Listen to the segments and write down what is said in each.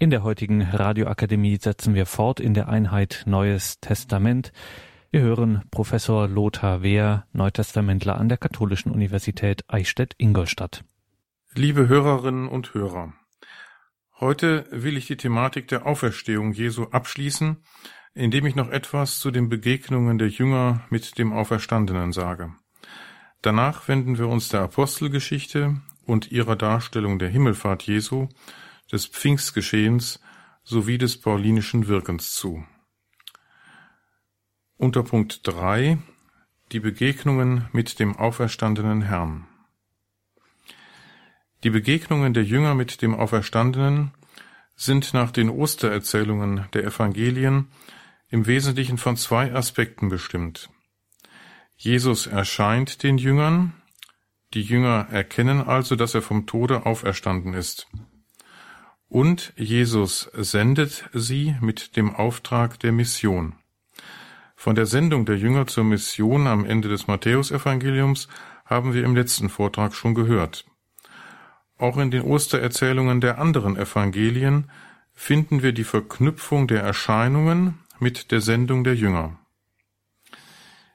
In der heutigen Radioakademie setzen wir fort in der Einheit Neues Testament. Wir hören Professor Lothar Wehr, Neutestamentler an der Katholischen Universität Eichstätt-Ingolstadt. Liebe Hörerinnen und Hörer, heute will ich die Thematik der Auferstehung Jesu abschließen, indem ich noch etwas zu den Begegnungen der Jünger mit dem Auferstandenen sage. Danach wenden wir uns der Apostelgeschichte und ihrer Darstellung der Himmelfahrt Jesu des Pfingstgeschehens sowie des paulinischen Wirkens zu. Unter Punkt 3 die Begegnungen mit dem auferstandenen Herrn. Die Begegnungen der Jünger mit dem Auferstandenen sind nach den Ostererzählungen der Evangelien im Wesentlichen von zwei Aspekten bestimmt. Jesus erscheint den Jüngern, die Jünger erkennen also, dass er vom Tode auferstanden ist. Und Jesus sendet sie mit dem Auftrag der Mission. Von der Sendung der Jünger zur Mission am Ende des Matthäusevangeliums haben wir im letzten Vortrag schon gehört. Auch in den Ostererzählungen der anderen Evangelien finden wir die Verknüpfung der Erscheinungen mit der Sendung der Jünger.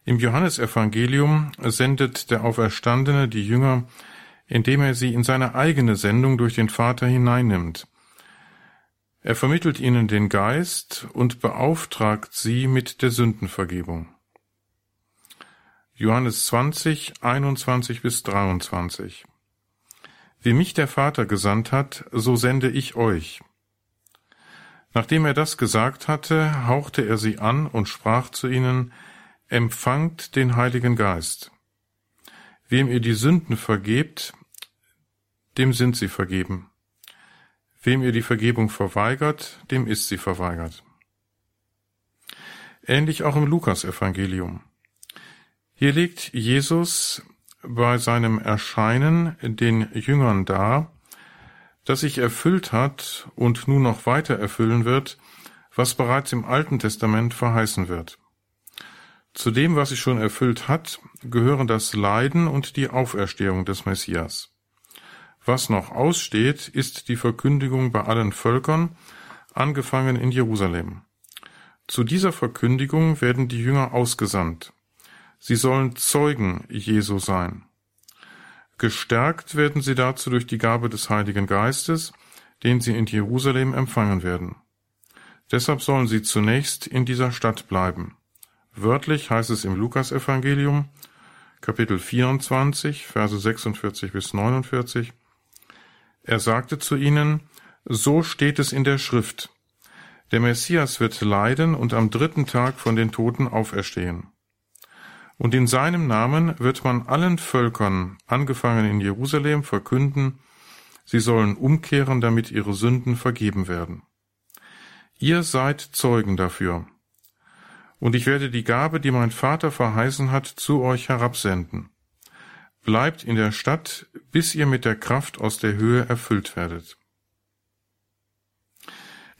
Im Johannesevangelium sendet der Auferstandene die Jünger, indem er sie in seine eigene Sendung durch den Vater hineinnimmt. Er vermittelt ihnen den Geist und beauftragt sie mit der Sündenvergebung. Johannes 20, 21 bis 23. Wie mich der Vater gesandt hat, so sende ich euch. Nachdem er das gesagt hatte, hauchte er sie an und sprach zu ihnen, Empfangt den Heiligen Geist. Wem ihr die Sünden vergebt, dem sind sie vergeben. Wem ihr die Vergebung verweigert, dem ist sie verweigert. Ähnlich auch im Lukasevangelium. Hier legt Jesus bei seinem Erscheinen den Jüngern dar, dass sich erfüllt hat und nun noch weiter erfüllen wird, was bereits im Alten Testament verheißen wird. Zu dem, was sich schon erfüllt hat, gehören das Leiden und die Auferstehung des Messias. Was noch aussteht, ist die Verkündigung bei allen Völkern, angefangen in Jerusalem. Zu dieser Verkündigung werden die Jünger ausgesandt. Sie sollen Zeugen Jesu sein. Gestärkt werden sie dazu durch die Gabe des Heiligen Geistes, den sie in Jerusalem empfangen werden. Deshalb sollen sie zunächst in dieser Stadt bleiben. Wörtlich heißt es im Lukasevangelium, Kapitel 24, Verse 46 bis 49, er sagte zu ihnen, so steht es in der Schrift. Der Messias wird leiden und am dritten Tag von den Toten auferstehen. Und in seinem Namen wird man allen Völkern, angefangen in Jerusalem, verkünden, sie sollen umkehren, damit ihre Sünden vergeben werden. Ihr seid Zeugen dafür. Und ich werde die Gabe, die mein Vater verheißen hat, zu euch herabsenden. Bleibt in der Stadt, bis ihr mit der Kraft aus der Höhe erfüllt werdet.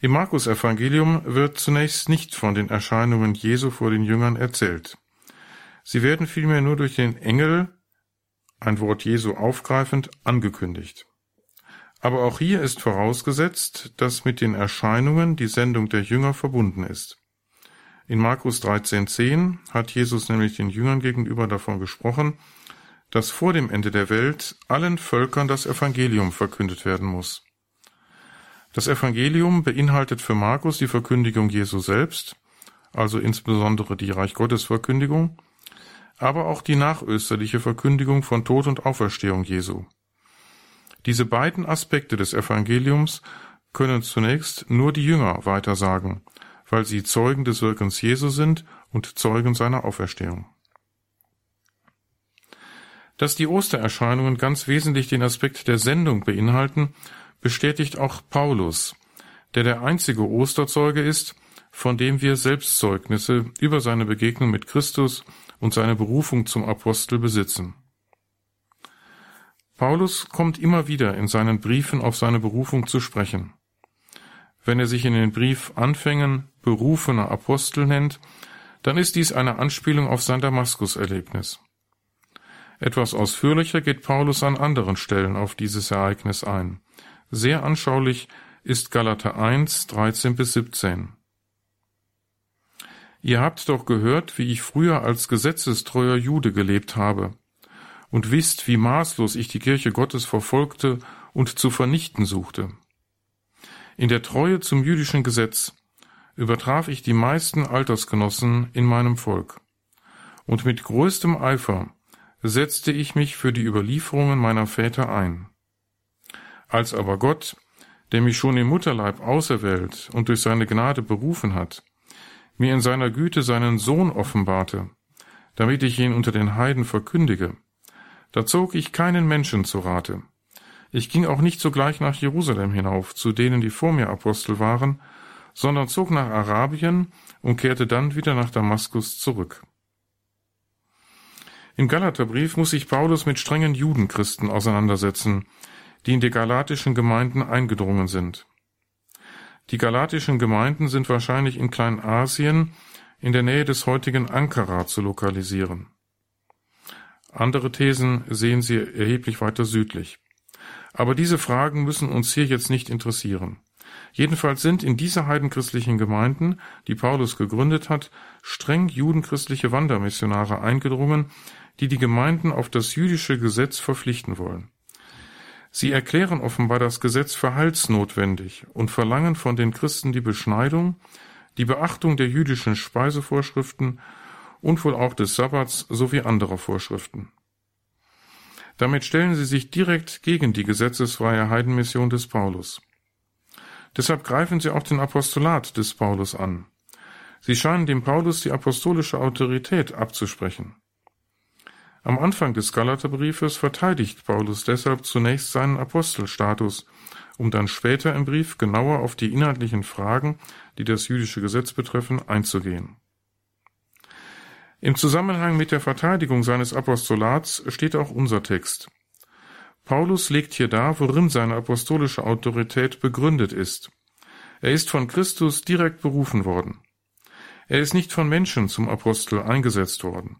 Im Markus Evangelium wird zunächst nicht von den Erscheinungen Jesu vor den Jüngern erzählt. Sie werden vielmehr nur durch den Engel, ein Wort Jesu aufgreifend, angekündigt. Aber auch hier ist vorausgesetzt, dass mit den Erscheinungen die Sendung der Jünger verbunden ist. In Markus 13.10 hat Jesus nämlich den Jüngern gegenüber davon gesprochen, dass vor dem Ende der Welt allen Völkern das Evangelium verkündet werden muss. Das Evangelium beinhaltet für Markus die Verkündigung Jesu selbst, also insbesondere die Reich Gottes Verkündigung, aber auch die nachösterliche Verkündigung von Tod und Auferstehung Jesu. Diese beiden Aspekte des Evangeliums können zunächst nur die Jünger weitersagen, weil sie Zeugen des Wirkens Jesu sind und Zeugen seiner Auferstehung. Dass die Ostererscheinungen ganz wesentlich den Aspekt der Sendung beinhalten, bestätigt auch Paulus, der der einzige Osterzeuge ist, von dem wir Selbstzeugnisse über seine Begegnung mit Christus und seine Berufung zum Apostel besitzen. Paulus kommt immer wieder in seinen Briefen auf seine Berufung zu sprechen. Wenn er sich in den Briefanfängen berufener Apostel nennt, dann ist dies eine Anspielung auf sein Damaskus-Erlebnis. Etwas ausführlicher geht Paulus an anderen Stellen auf dieses Ereignis ein. Sehr anschaulich ist Galater 1, 13 bis 17. Ihr habt doch gehört, wie ich früher als gesetzestreuer Jude gelebt habe, und wisst, wie maßlos ich die Kirche Gottes verfolgte und zu vernichten suchte. In der Treue zum jüdischen Gesetz übertraf ich die meisten Altersgenossen in meinem Volk. Und mit größtem Eifer setzte ich mich für die Überlieferungen meiner Väter ein. Als aber Gott, der mich schon im Mutterleib auserwählt und durch seine Gnade berufen hat, mir in seiner Güte seinen Sohn offenbarte, damit ich ihn unter den Heiden verkündige, da zog ich keinen Menschen zu Rate. Ich ging auch nicht sogleich nach Jerusalem hinauf, zu denen, die vor mir Apostel waren, sondern zog nach Arabien und kehrte dann wieder nach Damaskus zurück. Im Galaterbrief muss sich Paulus mit strengen Judenchristen auseinandersetzen, die in die galatischen Gemeinden eingedrungen sind. Die galatischen Gemeinden sind wahrscheinlich in Kleinasien in der Nähe des heutigen Ankara zu lokalisieren. Andere Thesen sehen sie erheblich weiter südlich. Aber diese Fragen müssen uns hier jetzt nicht interessieren. Jedenfalls sind in diese heidenchristlichen Gemeinden, die Paulus gegründet hat, streng judenchristliche Wandermissionare eingedrungen, die die Gemeinden auf das jüdische Gesetz verpflichten wollen. Sie erklären offenbar das Gesetz für heilsnotwendig und verlangen von den Christen die Beschneidung, die Beachtung der jüdischen Speisevorschriften und wohl auch des Sabbats sowie anderer Vorschriften. Damit stellen sie sich direkt gegen die gesetzesfreie Heidenmission des Paulus. Deshalb greifen sie auch den Apostolat des Paulus an. Sie scheinen dem Paulus die apostolische Autorität abzusprechen. Am Anfang des Galaterbriefes verteidigt Paulus deshalb zunächst seinen Apostelstatus, um dann später im Brief genauer auf die inhaltlichen Fragen, die das jüdische Gesetz betreffen, einzugehen. Im Zusammenhang mit der Verteidigung seines Apostolats steht auch unser Text. Paulus legt hier dar, worin seine apostolische Autorität begründet ist. Er ist von Christus direkt berufen worden. Er ist nicht von Menschen zum Apostel eingesetzt worden.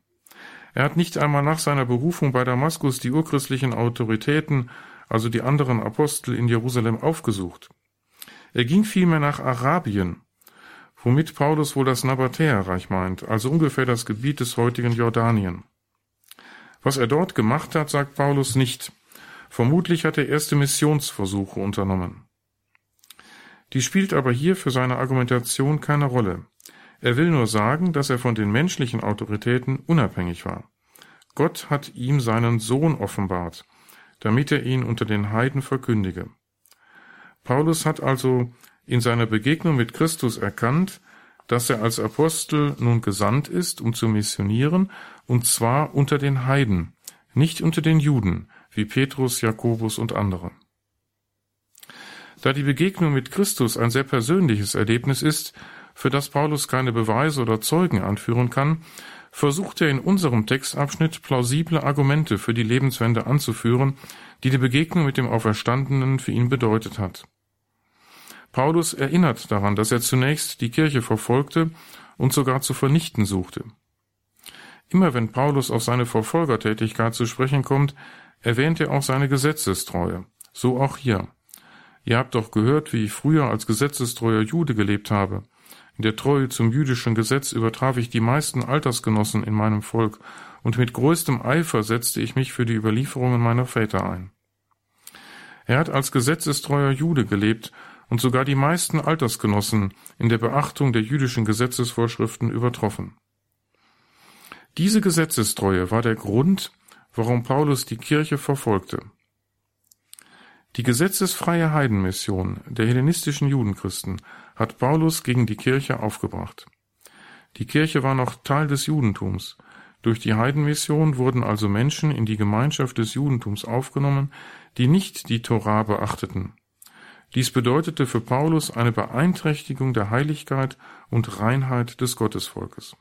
Er hat nicht einmal nach seiner Berufung bei Damaskus die urchristlichen Autoritäten, also die anderen Apostel in Jerusalem aufgesucht. Er ging vielmehr nach Arabien, womit Paulus wohl das Nabatäerreich meint, also ungefähr das Gebiet des heutigen Jordanien. Was er dort gemacht hat, sagt Paulus nicht. Vermutlich hat er erste Missionsversuche unternommen. Die spielt aber hier für seine Argumentation keine Rolle. Er will nur sagen, dass er von den menschlichen Autoritäten unabhängig war. Gott hat ihm seinen Sohn offenbart, damit er ihn unter den Heiden verkündige. Paulus hat also in seiner Begegnung mit Christus erkannt, dass er als Apostel nun gesandt ist, um zu missionieren, und zwar unter den Heiden, nicht unter den Juden, wie Petrus, Jakobus und andere. Da die Begegnung mit Christus ein sehr persönliches Erlebnis ist, für das Paulus keine Beweise oder Zeugen anführen kann, versucht er in unserem Textabschnitt plausible Argumente für die Lebenswende anzuführen, die die Begegnung mit dem Auferstandenen für ihn bedeutet hat. Paulus erinnert daran, dass er zunächst die Kirche verfolgte und sogar zu vernichten suchte. Immer wenn Paulus auf seine Verfolgertätigkeit zu sprechen kommt, erwähnt er auch seine Gesetzestreue. So auch hier. Ihr habt doch gehört, wie ich früher als gesetzestreuer Jude gelebt habe. In der Treue zum jüdischen Gesetz übertraf ich die meisten Altersgenossen in meinem Volk, und mit größtem Eifer setzte ich mich für die Überlieferungen meiner Väter ein. Er hat als gesetzestreuer Jude gelebt und sogar die meisten Altersgenossen in der Beachtung der jüdischen Gesetzesvorschriften übertroffen. Diese Gesetzestreue war der Grund, warum Paulus die Kirche verfolgte. Die gesetzesfreie Heidenmission der hellenistischen Judenchristen hat Paulus gegen die Kirche aufgebracht. Die Kirche war noch Teil des Judentums. Durch die Heidenmission wurden also Menschen in die Gemeinschaft des Judentums aufgenommen, die nicht die Torah beachteten. Dies bedeutete für Paulus eine Beeinträchtigung der Heiligkeit und Reinheit des Gottesvolkes.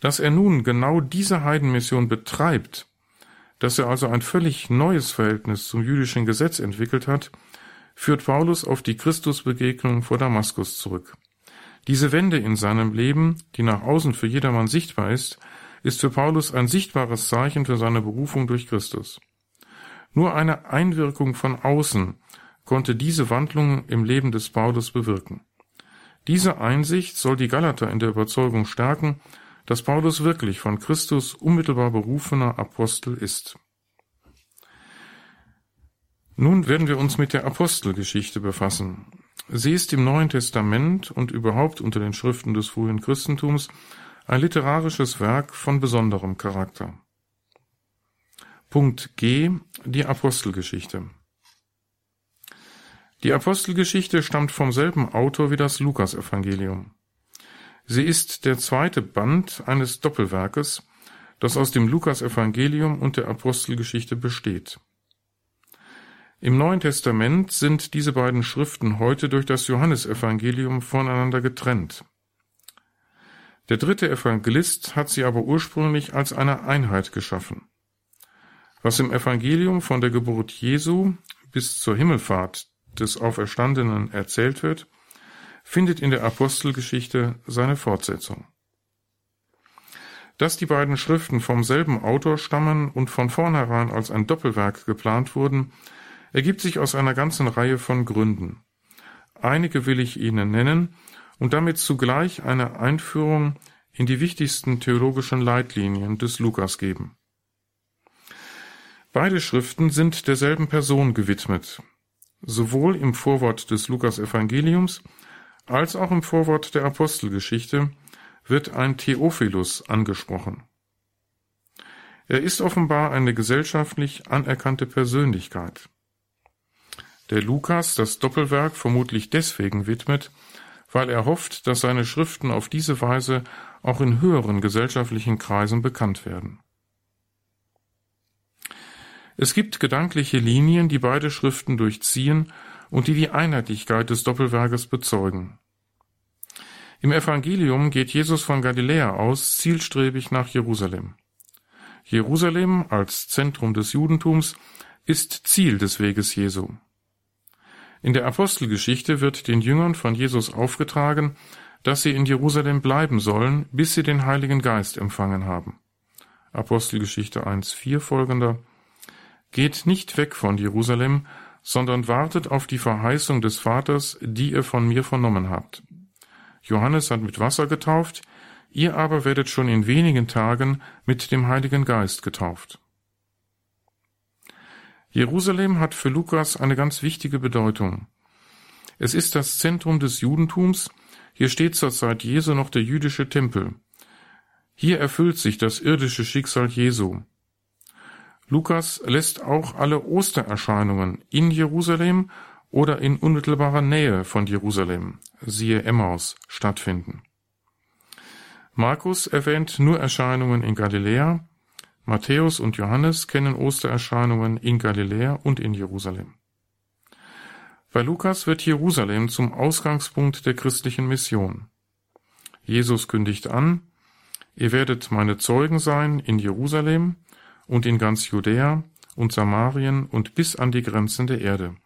Dass er nun genau diese Heidenmission betreibt, dass er also ein völlig neues Verhältnis zum jüdischen Gesetz entwickelt hat, führt Paulus auf die Christusbegegnung vor Damaskus zurück. Diese Wende in seinem Leben, die nach außen für jedermann sichtbar ist, ist für Paulus ein sichtbares Zeichen für seine Berufung durch Christus. Nur eine Einwirkung von außen konnte diese Wandlung im Leben des Paulus bewirken. Diese Einsicht soll die Galater in der Überzeugung stärken, dass Paulus wirklich von Christus unmittelbar berufener Apostel ist. Nun werden wir uns mit der Apostelgeschichte befassen. Sie ist im Neuen Testament und überhaupt unter den Schriften des frühen Christentums ein literarisches Werk von besonderem Charakter. Punkt G. Die Apostelgeschichte. Die Apostelgeschichte stammt vom selben Autor wie das Lukasevangelium. Sie ist der zweite Band eines Doppelwerkes, das aus dem Lukasevangelium und der Apostelgeschichte besteht. Im Neuen Testament sind diese beiden Schriften heute durch das Johannesevangelium voneinander getrennt. Der dritte Evangelist hat sie aber ursprünglich als eine Einheit geschaffen. Was im Evangelium von der Geburt Jesu bis zur Himmelfahrt des Auferstandenen erzählt wird, findet in der Apostelgeschichte seine Fortsetzung. Dass die beiden Schriften vom selben Autor stammen und von vornherein als ein Doppelwerk geplant wurden, ergibt sich aus einer ganzen Reihe von Gründen. Einige will ich Ihnen nennen und damit zugleich eine Einführung in die wichtigsten theologischen Leitlinien des Lukas geben. Beide Schriften sind derselben Person gewidmet. Sowohl im Vorwort des Lukas-Evangeliums als auch im Vorwort der Apostelgeschichte wird ein Theophilus angesprochen. Er ist offenbar eine gesellschaftlich anerkannte Persönlichkeit. Der Lukas das Doppelwerk vermutlich deswegen widmet, weil er hofft, dass seine Schriften auf diese Weise auch in höheren gesellschaftlichen Kreisen bekannt werden. Es gibt gedankliche Linien, die beide Schriften durchziehen und die die Einheitlichkeit des Doppelwerkes bezeugen. Im Evangelium geht Jesus von Galiläa aus zielstrebig nach Jerusalem. Jerusalem als Zentrum des Judentums ist Ziel des Weges Jesu. In der Apostelgeschichte wird den Jüngern von Jesus aufgetragen, dass sie in Jerusalem bleiben sollen, bis sie den Heiligen Geist empfangen haben. Apostelgeschichte 1.4 folgender Geht nicht weg von Jerusalem, sondern wartet auf die Verheißung des Vaters, die ihr von mir vernommen habt. Johannes hat mit Wasser getauft, ihr aber werdet schon in wenigen Tagen mit dem Heiligen Geist getauft. Jerusalem hat für Lukas eine ganz wichtige Bedeutung. Es ist das Zentrum des Judentums, hier steht zur Zeit Jesu noch der jüdische Tempel. Hier erfüllt sich das irdische Schicksal Jesu. Lukas lässt auch alle Ostererscheinungen in Jerusalem oder in unmittelbarer Nähe von Jerusalem, siehe Emmaus, stattfinden. Markus erwähnt nur Erscheinungen in Galiläa, Matthäus und Johannes kennen Ostererscheinungen in Galiläa und in Jerusalem. Bei Lukas wird Jerusalem zum Ausgangspunkt der christlichen Mission. Jesus kündigt an, ihr werdet meine Zeugen sein in Jerusalem, und in ganz Judäa und Samarien und bis an die Grenzen der Erde.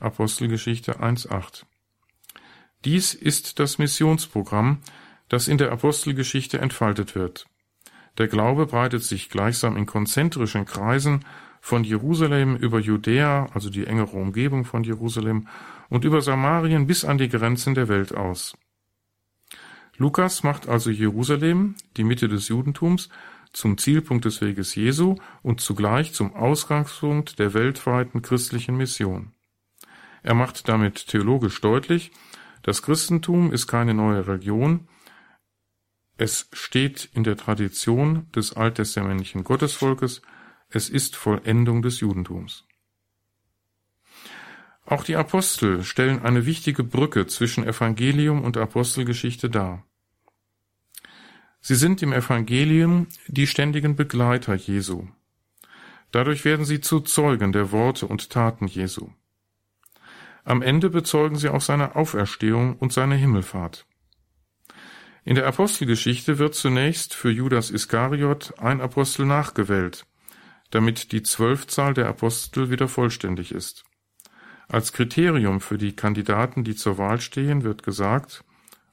Apostelgeschichte 1.8. Dies ist das Missionsprogramm, das in der Apostelgeschichte entfaltet wird. Der Glaube breitet sich gleichsam in konzentrischen Kreisen von Jerusalem über Judäa, also die engere Umgebung von Jerusalem, und über Samarien bis an die Grenzen der Welt aus. Lukas macht also Jerusalem, die Mitte des Judentums, zum Zielpunkt des Weges Jesu und zugleich zum Ausgangspunkt der weltweiten christlichen Mission. Er macht damit theologisch deutlich, das Christentum ist keine neue Religion, es steht in der Tradition des alttestamentlichen Gottesvolkes, es ist Vollendung des Judentums. Auch die Apostel stellen eine wichtige Brücke zwischen Evangelium und Apostelgeschichte dar. Sie sind im Evangelium die ständigen Begleiter Jesu. Dadurch werden sie zu Zeugen der Worte und Taten Jesu. Am Ende bezeugen sie auch seine Auferstehung und seine Himmelfahrt. In der Apostelgeschichte wird zunächst für Judas Iskariot ein Apostel nachgewählt, damit die Zwölfzahl der Apostel wieder vollständig ist. Als Kriterium für die Kandidaten, die zur Wahl stehen, wird gesagt,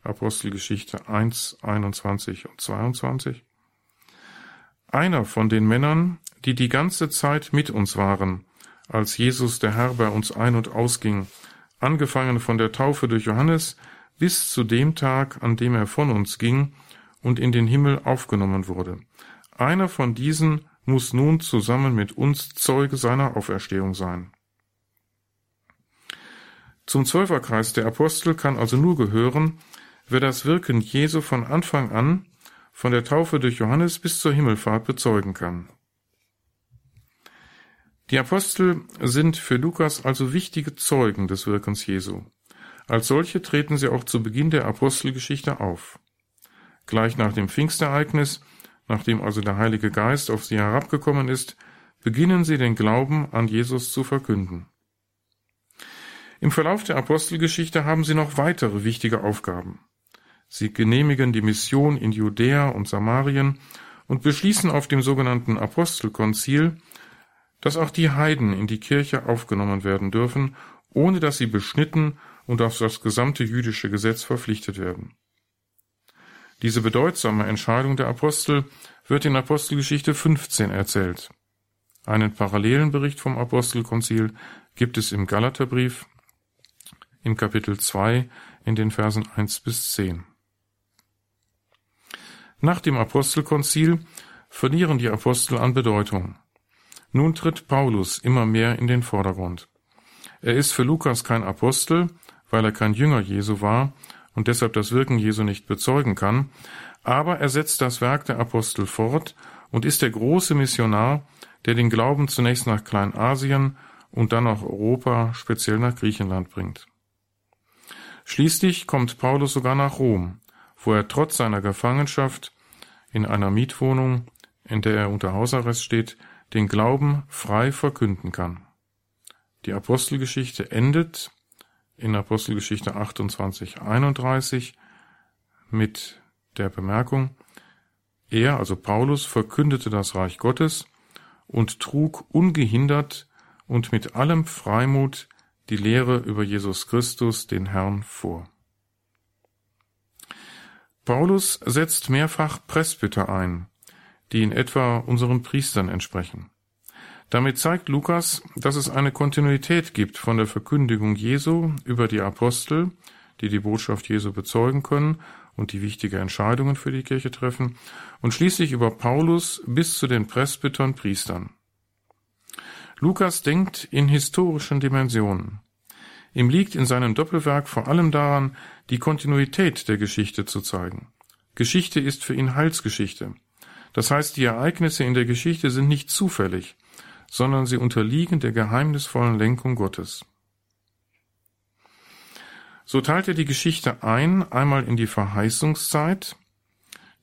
Apostelgeschichte 1, 21 und 22. Einer von den Männern, die die ganze Zeit mit uns waren, als Jesus der Herr bei uns ein- und ausging, angefangen von der Taufe durch Johannes bis zu dem Tag, an dem er von uns ging und in den Himmel aufgenommen wurde. Einer von diesen muss nun zusammen mit uns Zeuge seiner Auferstehung sein. Zum Zwölferkreis der Apostel kann also nur gehören, wer das Wirken Jesu von Anfang an, von der Taufe durch Johannes bis zur Himmelfahrt bezeugen kann. Die Apostel sind für Lukas also wichtige Zeugen des Wirkens Jesu. Als solche treten sie auch zu Beginn der Apostelgeschichte auf. Gleich nach dem Pfingstereignis, nachdem also der Heilige Geist auf sie herabgekommen ist, beginnen sie den Glauben an Jesus zu verkünden. Im Verlauf der Apostelgeschichte haben sie noch weitere wichtige Aufgaben. Sie genehmigen die Mission in Judäa und Samarien und beschließen auf dem sogenannten Apostelkonzil, dass auch die Heiden in die Kirche aufgenommen werden dürfen, ohne dass sie beschnitten und auf das gesamte jüdische Gesetz verpflichtet werden. Diese bedeutsame Entscheidung der Apostel wird in Apostelgeschichte 15 erzählt. Einen parallelen Bericht vom Apostelkonzil gibt es im Galaterbrief in Kapitel 2 in den Versen 1 bis 10. Nach dem Apostelkonzil verlieren die Apostel an Bedeutung. Nun tritt Paulus immer mehr in den Vordergrund. Er ist für Lukas kein Apostel, weil er kein Jünger Jesu war und deshalb das Wirken Jesu nicht bezeugen kann, aber er setzt das Werk der Apostel fort und ist der große Missionar, der den Glauben zunächst nach Kleinasien und dann nach Europa, speziell nach Griechenland bringt. Schließlich kommt Paulus sogar nach Rom, wo er trotz seiner Gefangenschaft in einer Mietwohnung, in der er unter Hausarrest steht, den Glauben frei verkünden kann. Die Apostelgeschichte endet in Apostelgeschichte 28, 31 mit der Bemerkung, er, also Paulus, verkündete das Reich Gottes und trug ungehindert und mit allem Freimut die Lehre über Jesus Christus, den Herrn, vor. Paulus setzt mehrfach Presbyter ein, die in etwa unseren Priestern entsprechen. Damit zeigt Lukas, dass es eine Kontinuität gibt von der Verkündigung Jesu über die Apostel, die die Botschaft Jesu bezeugen können und die wichtige Entscheidungen für die Kirche treffen, und schließlich über Paulus bis zu den Presbytern Priestern. Lukas denkt in historischen Dimensionen. Ihm liegt in seinem Doppelwerk vor allem daran, die Kontinuität der Geschichte zu zeigen. Geschichte ist für ihn Heilsgeschichte. Das heißt, die Ereignisse in der Geschichte sind nicht zufällig, sondern sie unterliegen der geheimnisvollen Lenkung Gottes. So teilt er die Geschichte ein, einmal in die Verheißungszeit,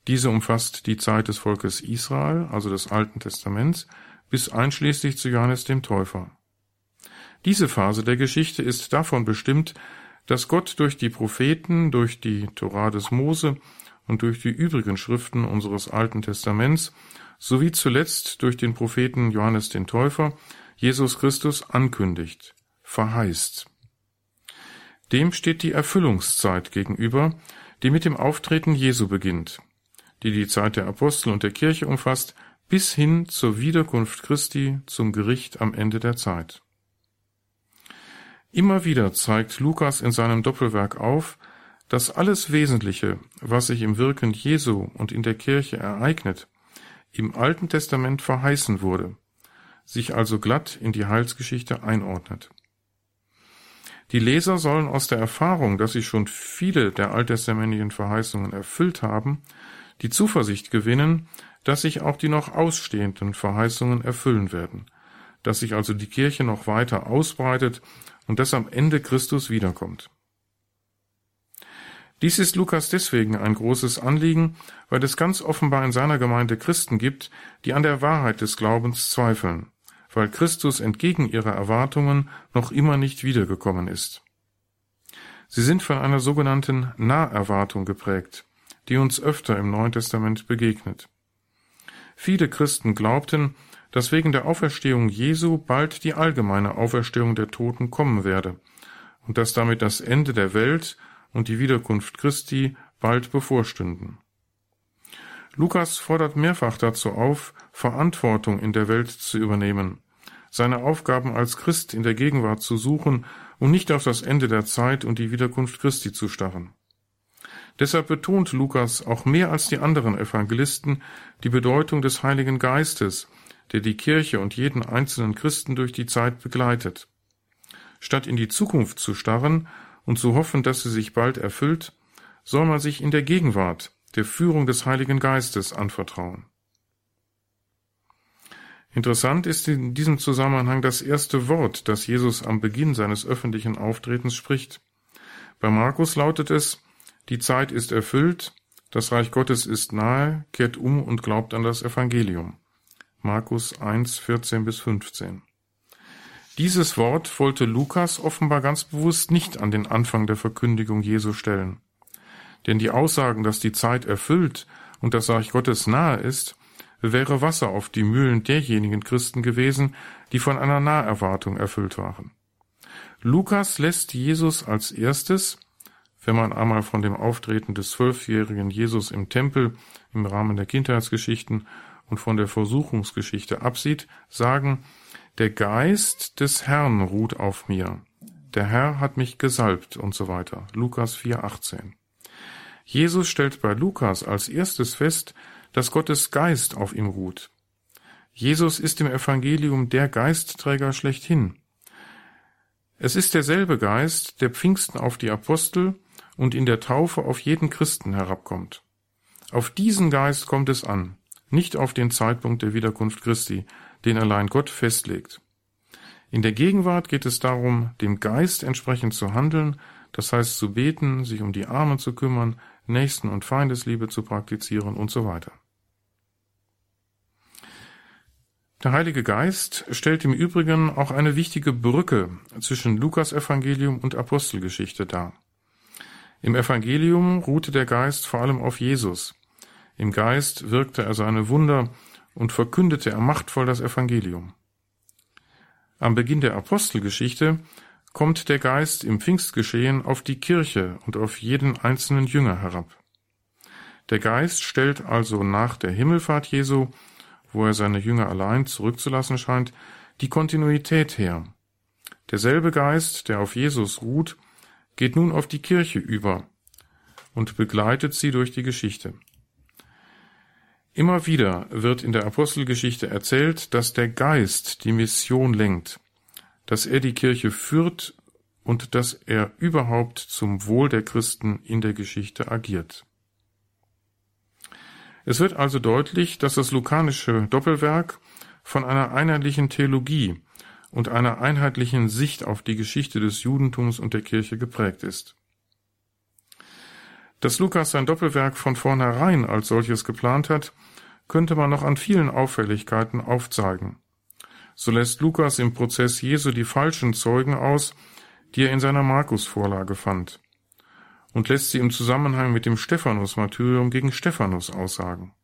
diese umfasst die Zeit des Volkes Israel, also des Alten Testaments, bis einschließlich zu Johannes dem Täufer. Diese Phase der Geschichte ist davon bestimmt, dass Gott durch die Propheten, durch die Torah des Mose und durch die übrigen Schriften unseres Alten Testaments sowie zuletzt durch den Propheten Johannes den Täufer Jesus Christus ankündigt, verheißt. Dem steht die Erfüllungszeit gegenüber, die mit dem Auftreten Jesu beginnt, die die Zeit der Apostel und der Kirche umfasst, bis hin zur Wiederkunft Christi zum Gericht am Ende der Zeit. Immer wieder zeigt Lukas in seinem Doppelwerk auf, dass alles Wesentliche, was sich im Wirken Jesu und in der Kirche ereignet, im Alten Testament verheißen wurde, sich also glatt in die Heilsgeschichte einordnet. Die Leser sollen aus der Erfahrung, dass sie schon viele der alttestamentlichen Verheißungen erfüllt haben, die Zuversicht gewinnen, dass sich auch die noch ausstehenden Verheißungen erfüllen werden, dass sich also die Kirche noch weiter ausbreitet und dass am Ende Christus wiederkommt. Dies ist Lukas deswegen ein großes Anliegen, weil es ganz offenbar in seiner Gemeinde Christen gibt, die an der Wahrheit des Glaubens zweifeln, weil Christus entgegen ihrer Erwartungen noch immer nicht wiedergekommen ist. Sie sind von einer sogenannten Naherwartung geprägt, die uns öfter im Neuen Testament begegnet. Viele Christen glaubten, dass wegen der Auferstehung Jesu bald die allgemeine Auferstehung der Toten kommen werde und dass damit das Ende der Welt und die Wiederkunft Christi bald bevorstünden. Lukas fordert mehrfach dazu auf, Verantwortung in der Welt zu übernehmen, seine Aufgaben als Christ in der Gegenwart zu suchen und nicht auf das Ende der Zeit und die Wiederkunft Christi zu starren. Deshalb betont Lukas auch mehr als die anderen Evangelisten die Bedeutung des Heiligen Geistes, der die Kirche und jeden einzelnen Christen durch die Zeit begleitet. Statt in die Zukunft zu starren und zu hoffen, dass sie sich bald erfüllt, soll man sich in der Gegenwart der Führung des Heiligen Geistes anvertrauen. Interessant ist in diesem Zusammenhang das erste Wort, das Jesus am Beginn seines öffentlichen Auftretens spricht. Bei Markus lautet es, die Zeit ist erfüllt, das Reich Gottes ist nahe, kehrt um und glaubt an das Evangelium. Markus 1, 14 bis 15. Dieses Wort wollte Lukas offenbar ganz bewusst nicht an den Anfang der Verkündigung Jesu stellen. Denn die Aussagen, dass die Zeit erfüllt und das Reich Gottes nahe ist, wäre Wasser auf die Mühlen derjenigen Christen gewesen, die von einer Naherwartung erfüllt waren. Lukas lässt Jesus als erstes, wenn man einmal von dem Auftreten des zwölfjährigen Jesus im Tempel im Rahmen der Kindheitsgeschichten und von der Versuchungsgeschichte absieht, sagen, der Geist des Herrn ruht auf mir. Der Herr hat mich gesalbt und so weiter. Lukas 4,18. Jesus stellt bei Lukas als erstes fest, dass Gottes Geist auf ihm ruht. Jesus ist im Evangelium der Geistträger schlechthin. Es ist derselbe Geist, der Pfingsten auf die Apostel und in der Taufe auf jeden Christen herabkommt. Auf diesen Geist kommt es an, nicht auf den Zeitpunkt der Wiederkunft Christi, den allein Gott festlegt. In der Gegenwart geht es darum, dem Geist entsprechend zu handeln, das heißt zu beten, sich um die Armen zu kümmern, Nächsten- und Feindesliebe zu praktizieren und so weiter. Der Heilige Geist stellt im Übrigen auch eine wichtige Brücke zwischen Lukas Evangelium und Apostelgeschichte dar. Im Evangelium ruhte der Geist vor allem auf Jesus. Im Geist wirkte er seine Wunder und verkündete er machtvoll das Evangelium. Am Beginn der Apostelgeschichte kommt der Geist im Pfingstgeschehen auf die Kirche und auf jeden einzelnen Jünger herab. Der Geist stellt also nach der Himmelfahrt Jesu wo er seine Jünger allein zurückzulassen scheint, die Kontinuität her. Derselbe Geist, der auf Jesus ruht, geht nun auf die Kirche über und begleitet sie durch die Geschichte. Immer wieder wird in der Apostelgeschichte erzählt, dass der Geist die Mission lenkt, dass er die Kirche führt und dass er überhaupt zum Wohl der Christen in der Geschichte agiert. Es wird also deutlich, dass das lukanische Doppelwerk von einer einheitlichen Theologie und einer einheitlichen Sicht auf die Geschichte des Judentums und der Kirche geprägt ist. Dass Lukas sein Doppelwerk von vornherein als solches geplant hat, könnte man noch an vielen Auffälligkeiten aufzeigen. So lässt Lukas im Prozess Jesu die falschen Zeugen aus, die er in seiner Markus-Vorlage fand und lässt sie im Zusammenhang mit dem Stephanus-Martyrium gegen Stephanus aussagen.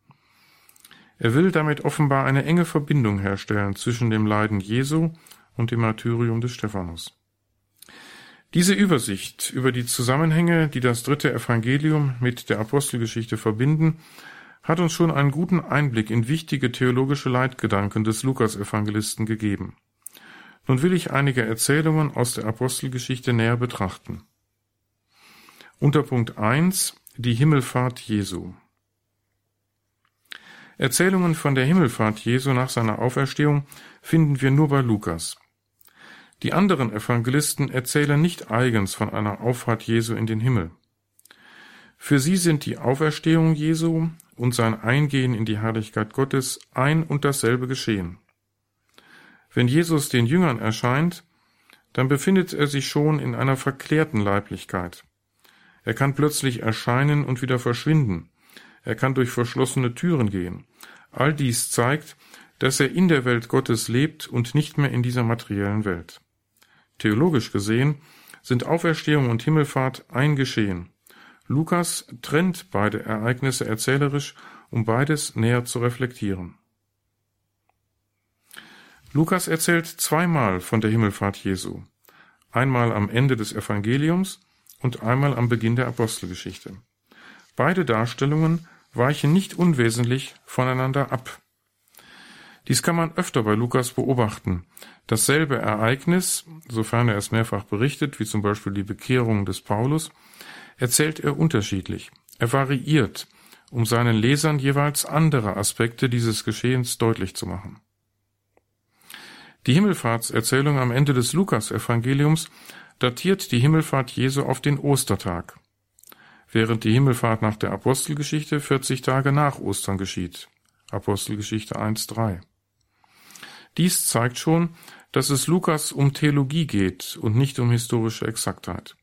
Er will damit offenbar eine enge Verbindung herstellen zwischen dem Leiden Jesu und dem Martyrium des Stephanus. Diese Übersicht über die Zusammenhänge, die das dritte Evangelium mit der Apostelgeschichte verbinden, hat uns schon einen guten Einblick in wichtige theologische Leitgedanken des Lukas-Evangelisten gegeben. Nun will ich einige Erzählungen aus der Apostelgeschichte näher betrachten. Unter Punkt 1 die Himmelfahrt Jesu. Erzählungen von der Himmelfahrt Jesu nach seiner Auferstehung finden wir nur bei Lukas. Die anderen Evangelisten erzählen nicht eigens von einer Auffahrt Jesu in den Himmel. Für sie sind die Auferstehung Jesu und sein Eingehen in die Herrlichkeit Gottes ein und dasselbe geschehen. Wenn Jesus den Jüngern erscheint, dann befindet er sich schon in einer verklärten Leiblichkeit. Er kann plötzlich erscheinen und wieder verschwinden. Er kann durch verschlossene Türen gehen. All dies zeigt, dass er in der Welt Gottes lebt und nicht mehr in dieser materiellen Welt. Theologisch gesehen sind Auferstehung und Himmelfahrt ein Geschehen. Lukas trennt beide Ereignisse erzählerisch, um beides näher zu reflektieren. Lukas erzählt zweimal von der Himmelfahrt Jesu. Einmal am Ende des Evangeliums und einmal am Beginn der Apostelgeschichte. Beide Darstellungen weichen nicht unwesentlich voneinander ab. Dies kann man öfter bei Lukas beobachten. Dasselbe Ereignis, sofern er es mehrfach berichtet, wie zum Beispiel die Bekehrung des Paulus, erzählt er unterschiedlich. Er variiert, um seinen Lesern jeweils andere Aspekte dieses Geschehens deutlich zu machen. Die Himmelfahrtserzählung am Ende des Lukas-Evangeliums datiert die Himmelfahrt Jesu auf den Ostertag, während die Himmelfahrt nach der Apostelgeschichte 40 Tage nach Ostern geschieht. Apostelgeschichte 1.3. Dies zeigt schon, dass es Lukas um Theologie geht und nicht um historische Exaktheit.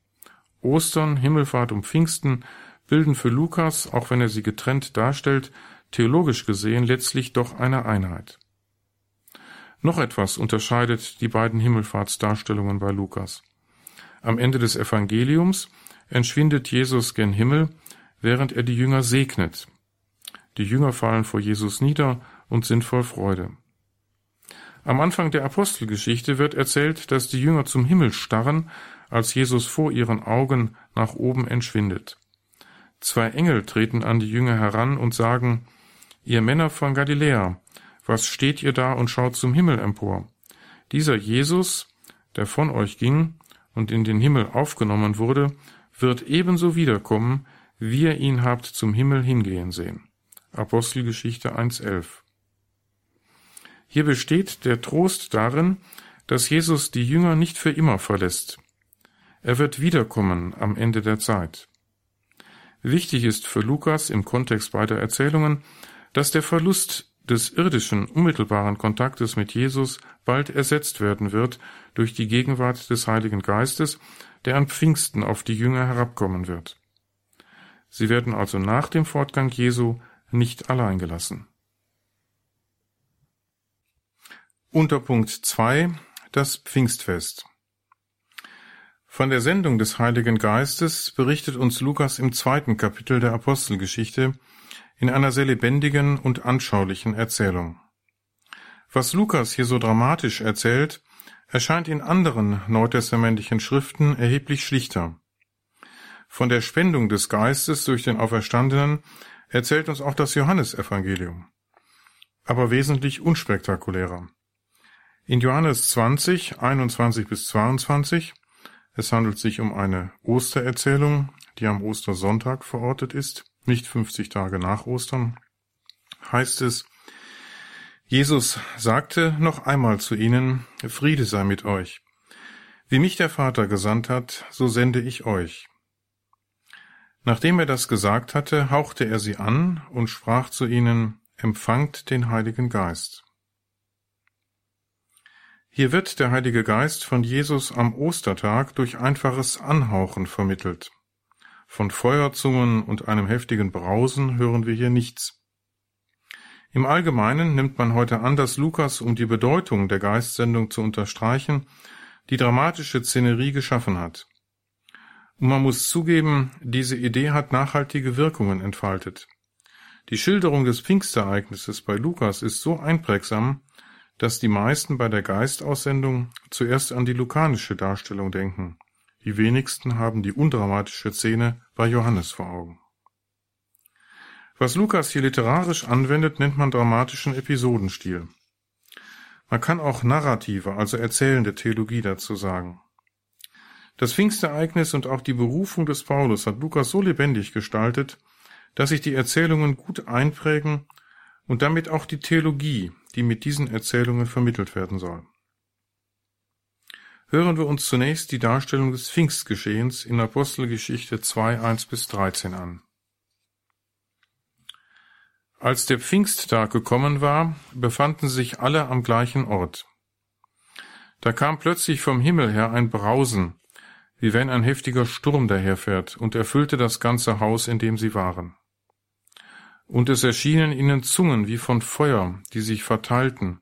Ostern, Himmelfahrt und Pfingsten bilden für Lukas, auch wenn er sie getrennt darstellt, theologisch gesehen letztlich doch eine Einheit. Noch etwas unterscheidet die beiden Himmelfahrtsdarstellungen bei Lukas. Am Ende des Evangeliums entschwindet Jesus gen Himmel, während er die Jünger segnet. Die Jünger fallen vor Jesus nieder und sind voll Freude. Am Anfang der Apostelgeschichte wird erzählt, dass die Jünger zum Himmel starren, als Jesus vor ihren Augen nach oben entschwindet. Zwei Engel treten an die Jünger heran und sagen, Ihr Männer von Galiläa, was steht ihr da und schaut zum Himmel empor? Dieser Jesus, der von euch ging und in den Himmel aufgenommen wurde, wird ebenso wiederkommen, wie ihr ihn habt zum Himmel hingehen sehen. Apostelgeschichte 1.11 Hier besteht der Trost darin, dass Jesus die Jünger nicht für immer verlässt. Er wird wiederkommen am Ende der Zeit. Wichtig ist für Lukas im Kontext beider Erzählungen, dass der Verlust des irdischen, unmittelbaren Kontaktes mit Jesus bald ersetzt werden wird durch die Gegenwart des Heiligen Geistes, der an Pfingsten auf die Jünger herabkommen wird. Sie werden also nach dem Fortgang Jesu nicht allein gelassen. Unter Punkt 2 das Pfingstfest. Von der Sendung des Heiligen Geistes berichtet uns Lukas im zweiten Kapitel der Apostelgeschichte in einer sehr lebendigen und anschaulichen Erzählung. Was Lukas hier so dramatisch erzählt, erscheint in anderen neutestamentlichen Schriften erheblich schlichter. Von der Spendung des Geistes durch den Auferstandenen erzählt uns auch das Johannesevangelium, aber wesentlich unspektakulärer. In Johannes 20, 21 bis 22 es handelt sich um eine Ostererzählung, die am Ostersonntag verortet ist, nicht 50 Tage nach Ostern. Heißt es, Jesus sagte noch einmal zu ihnen, Friede sei mit euch. Wie mich der Vater gesandt hat, so sende ich euch. Nachdem er das gesagt hatte, hauchte er sie an und sprach zu ihnen, Empfangt den Heiligen Geist. Hier wird der Heilige Geist von Jesus am Ostertag durch einfaches Anhauchen vermittelt. Von Feuerzungen und einem heftigen Brausen hören wir hier nichts. Im Allgemeinen nimmt man heute an, dass Lukas, um die Bedeutung der Geistsendung zu unterstreichen, die dramatische Szenerie geschaffen hat. Und man muss zugeben, diese Idee hat nachhaltige Wirkungen entfaltet. Die Schilderung des Pfingstereignisses bei Lukas ist so einprägsam, dass die meisten bei der Geistaussendung zuerst an die lukanische Darstellung denken. Die wenigsten haben die undramatische Szene bei Johannes vor Augen. Was Lukas hier literarisch anwendet, nennt man dramatischen Episodenstil. Man kann auch narrative, also erzählende Theologie dazu sagen. Das Pfingstereignis und auch die Berufung des Paulus hat Lukas so lebendig gestaltet, dass sich die Erzählungen gut einprägen und damit auch die Theologie, die mit diesen Erzählungen vermittelt werden soll. Hören wir uns zunächst die Darstellung des Pfingstgeschehens in Apostelgeschichte 2, 1 bis 13 an. Als der Pfingsttag gekommen war, befanden sich alle am gleichen Ort. Da kam plötzlich vom Himmel her ein Brausen, wie wenn ein heftiger Sturm daherfährt, und erfüllte das ganze Haus, in dem sie waren. Und es erschienen ihnen Zungen wie von Feuer, die sich verteilten.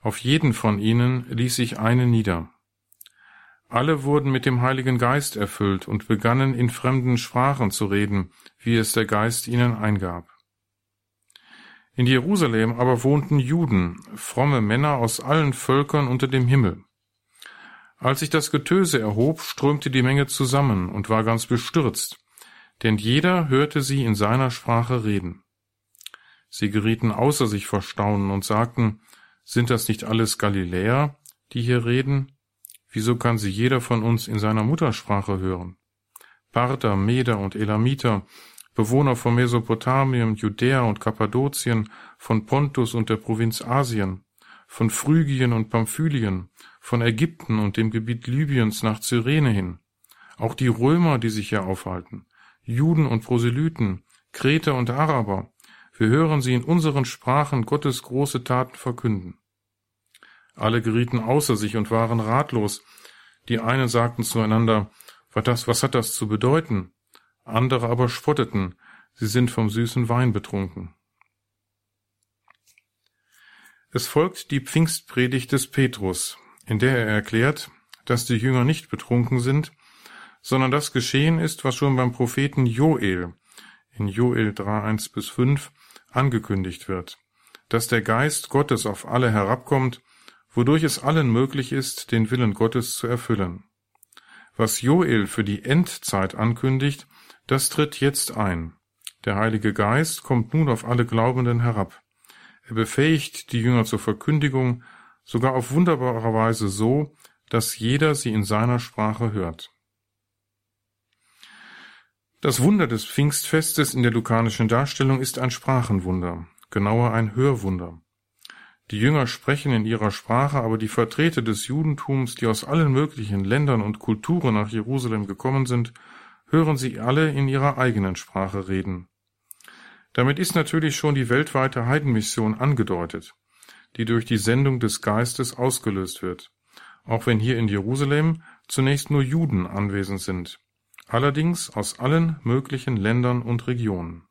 Auf jeden von ihnen ließ sich eine nieder. Alle wurden mit dem Heiligen Geist erfüllt und begannen in fremden Sprachen zu reden, wie es der Geist ihnen eingab. In Jerusalem aber wohnten Juden, fromme Männer aus allen Völkern unter dem Himmel. Als sich das Getöse erhob, strömte die Menge zusammen und war ganz bestürzt, denn jeder hörte sie in seiner Sprache reden. Sie gerieten außer sich vor Staunen und sagten, Sind das nicht alles Galiläer, die hier reden? Wieso kann sie jeder von uns in seiner Muttersprache hören? Parther, Meder und Elamiter, Bewohner von Mesopotamien, Judäa und Kappadokien, von Pontus und der Provinz Asien, von Phrygien und Pamphylien, von Ägypten und dem Gebiet Libyens nach Cyrene hin. Auch die Römer, die sich hier aufhalten, Juden und Proselyten, Kreter und Araber, wir hören sie in unseren Sprachen Gottes große Taten verkünden. Alle gerieten außer sich und waren ratlos. Die einen sagten zueinander, was, das, was hat das zu bedeuten? Andere aber spotteten, sie sind vom süßen Wein betrunken. Es folgt die Pfingstpredigt des Petrus, in der er erklärt, dass die Jünger nicht betrunken sind, sondern das geschehen ist, was schon beim Propheten Joel in Joel 3, 1 bis 5 angekündigt wird, dass der Geist Gottes auf alle herabkommt, wodurch es allen möglich ist, den Willen Gottes zu erfüllen. Was Joel für die Endzeit ankündigt, das tritt jetzt ein. Der Heilige Geist kommt nun auf alle Glaubenden herab. Er befähigt die Jünger zur Verkündigung, sogar auf wunderbare Weise so, dass jeder sie in seiner Sprache hört. Das Wunder des Pfingstfestes in der lukanischen Darstellung ist ein Sprachenwunder, genauer ein Hörwunder. Die Jünger sprechen in ihrer Sprache, aber die Vertreter des Judentums, die aus allen möglichen Ländern und Kulturen nach Jerusalem gekommen sind, hören sie alle in ihrer eigenen Sprache reden. Damit ist natürlich schon die weltweite Heidenmission angedeutet, die durch die Sendung des Geistes ausgelöst wird, auch wenn hier in Jerusalem zunächst nur Juden anwesend sind allerdings aus allen möglichen Ländern und Regionen.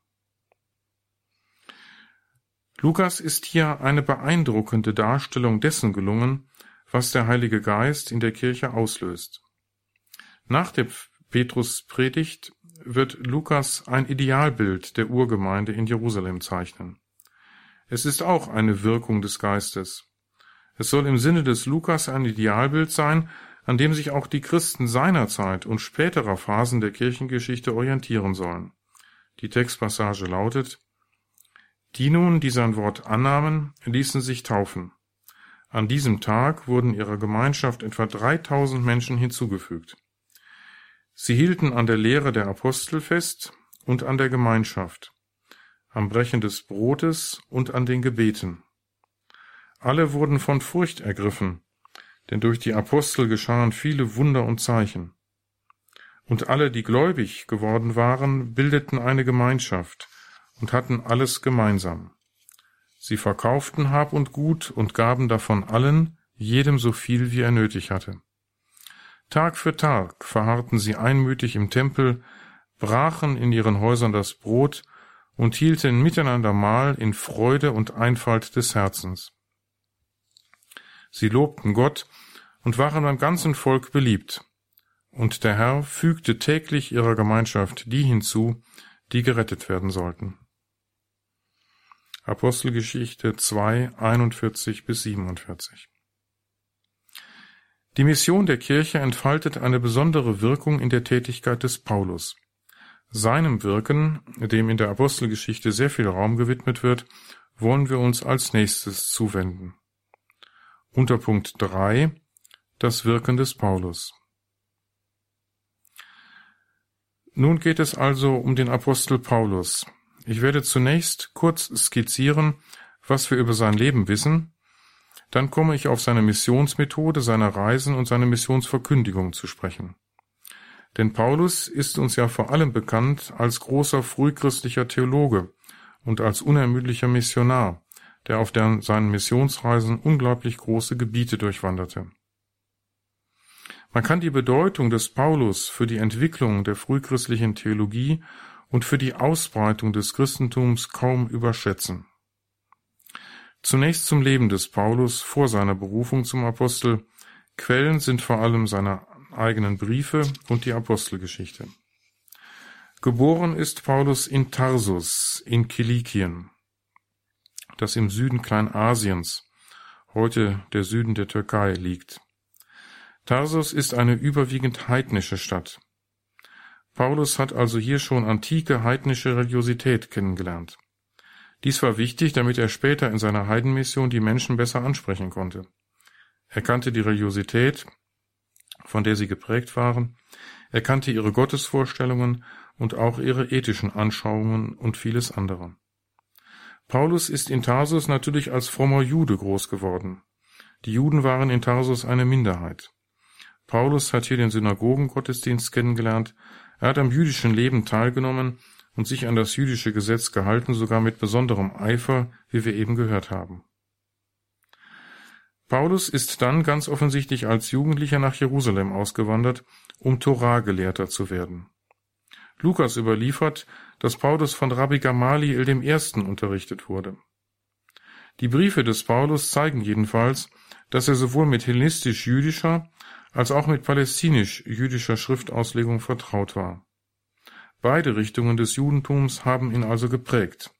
Lukas ist hier eine beeindruckende Darstellung dessen gelungen, was der Heilige Geist in der Kirche auslöst. Nach der Petruspredigt wird Lukas ein Idealbild der Urgemeinde in Jerusalem zeichnen. Es ist auch eine Wirkung des Geistes. Es soll im Sinne des Lukas ein Idealbild sein, an dem sich auch die Christen seiner Zeit und späterer Phasen der Kirchengeschichte orientieren sollen. Die Textpassage lautet Die nun, die sein Wort annahmen, ließen sich taufen. An diesem Tag wurden ihrer Gemeinschaft etwa 3000 Menschen hinzugefügt. Sie hielten an der Lehre der Apostel fest und an der Gemeinschaft, am Brechen des Brotes und an den Gebeten. Alle wurden von Furcht ergriffen denn durch die Apostel geschahen viele Wunder und Zeichen. Und alle, die gläubig geworden waren, bildeten eine Gemeinschaft und hatten alles gemeinsam. Sie verkauften Hab und Gut und gaben davon allen, jedem so viel, wie er nötig hatte. Tag für Tag verharrten sie einmütig im Tempel, brachen in ihren Häusern das Brot und hielten miteinander Mahl in Freude und Einfalt des Herzens. Sie lobten Gott und waren beim ganzen Volk beliebt. Und der Herr fügte täglich ihrer Gemeinschaft die hinzu, die gerettet werden sollten. Apostelgeschichte 2, 41 bis 47 Die Mission der Kirche entfaltet eine besondere Wirkung in der Tätigkeit des Paulus. Seinem Wirken, dem in der Apostelgeschichte sehr viel Raum gewidmet wird, wollen wir uns als nächstes zuwenden. Unter Punkt 3 Das Wirken des Paulus Nun geht es also um den Apostel Paulus. Ich werde zunächst kurz skizzieren, was wir über sein Leben wissen, dann komme ich auf seine Missionsmethode, seine Reisen und seine Missionsverkündigung zu sprechen. Denn Paulus ist uns ja vor allem bekannt als großer frühchristlicher Theologe und als unermüdlicher Missionar, der auf der, seinen Missionsreisen unglaublich große Gebiete durchwanderte. Man kann die Bedeutung des Paulus für die Entwicklung der frühchristlichen Theologie und für die Ausbreitung des Christentums kaum überschätzen. Zunächst zum Leben des Paulus vor seiner Berufung zum Apostel. Quellen sind vor allem seine eigenen Briefe und die Apostelgeschichte. Geboren ist Paulus in Tarsus in Kilikien das im Süden Kleinasiens, heute der Süden der Türkei, liegt. Tarsus ist eine überwiegend heidnische Stadt. Paulus hat also hier schon antike heidnische Religiosität kennengelernt. Dies war wichtig, damit er später in seiner Heidenmission die Menschen besser ansprechen konnte. Er kannte die Religiosität, von der sie geprägt waren, er kannte ihre Gottesvorstellungen und auch ihre ethischen Anschauungen und vieles andere. Paulus ist in Tarsus natürlich als frommer Jude groß geworden. Die Juden waren in Tarsus eine Minderheit. Paulus hat hier den Synagogengottesdienst kennengelernt, er hat am jüdischen Leben teilgenommen und sich an das jüdische Gesetz gehalten, sogar mit besonderem Eifer, wie wir eben gehört haben. Paulus ist dann ganz offensichtlich als Jugendlicher nach Jerusalem ausgewandert, um Torah-Gelehrter zu werden. Lukas überliefert, dass Paulus von Rabbi Gamaliel Ersten unterrichtet wurde. Die Briefe des Paulus zeigen jedenfalls, dass er sowohl mit hellenistisch-jüdischer als auch mit palästinisch-jüdischer Schriftauslegung vertraut war. Beide Richtungen des Judentums haben ihn also geprägt.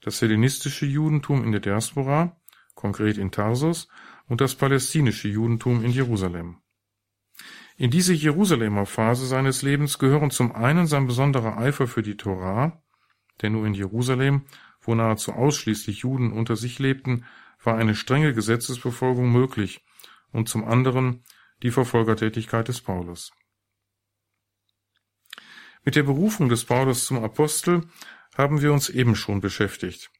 Das hellenistische Judentum in der Diaspora, konkret in Tarsus, und das palästinische Judentum in Jerusalem. In diese Jerusalemer Phase seines Lebens gehören zum einen sein besonderer Eifer für die Torah, denn nur in Jerusalem, wo nahezu ausschließlich Juden unter sich lebten, war eine strenge Gesetzesbefolgung möglich, und zum anderen die Verfolgertätigkeit des Paulus. Mit der Berufung des Paulus zum Apostel haben wir uns eben schon beschäftigt.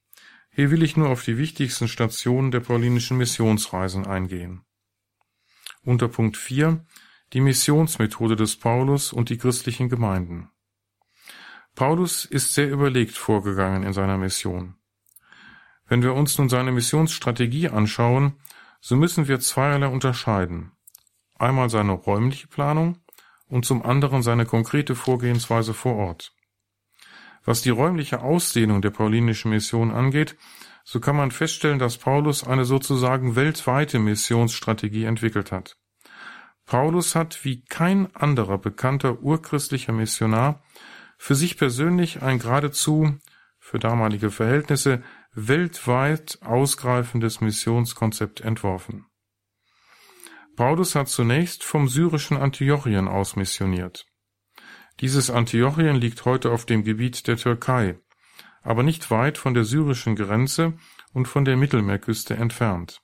Hier will ich nur auf die wichtigsten Stationen der paulinischen Missionsreisen eingehen. Unter Punkt 4 die Missionsmethode des Paulus und die christlichen Gemeinden. Paulus ist sehr überlegt vorgegangen in seiner Mission. Wenn wir uns nun seine Missionsstrategie anschauen, so müssen wir zweierlei unterscheiden. Einmal seine räumliche Planung und zum anderen seine konkrete Vorgehensweise vor Ort. Was die räumliche Ausdehnung der paulinischen Mission angeht, so kann man feststellen, dass Paulus eine sozusagen weltweite Missionsstrategie entwickelt hat. Paulus hat wie kein anderer bekannter urchristlicher Missionar für sich persönlich ein geradezu, für damalige Verhältnisse, weltweit ausgreifendes Missionskonzept entworfen. Paulus hat zunächst vom syrischen Antiochien aus missioniert. Dieses Antiochien liegt heute auf dem Gebiet der Türkei, aber nicht weit von der syrischen Grenze und von der Mittelmeerküste entfernt.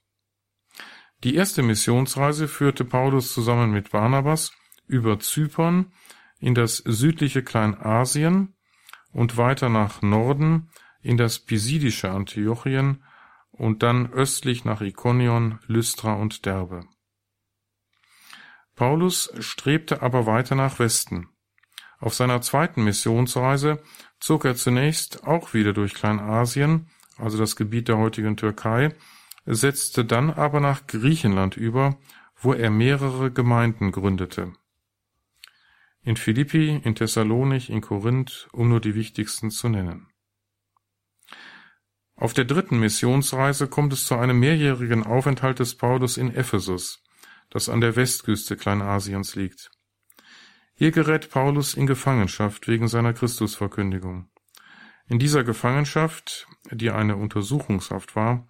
Die erste Missionsreise führte Paulus zusammen mit Barnabas über Zypern in das südliche Kleinasien und weiter nach Norden in das pisidische Antiochien und dann östlich nach Ikonion, Lystra und Derbe. Paulus strebte aber weiter nach Westen. Auf seiner zweiten Missionsreise zog er zunächst auch wieder durch Kleinasien, also das Gebiet der heutigen Türkei, setzte dann aber nach Griechenland über, wo er mehrere Gemeinden gründete. In Philippi, in Thessalonich, in Korinth, um nur die wichtigsten zu nennen. Auf der dritten Missionsreise kommt es zu einem mehrjährigen Aufenthalt des Paulus in Ephesus, das an der Westküste Kleinasiens liegt. Hier gerät Paulus in Gefangenschaft wegen seiner Christusverkündigung. In dieser Gefangenschaft, die eine Untersuchungshaft war,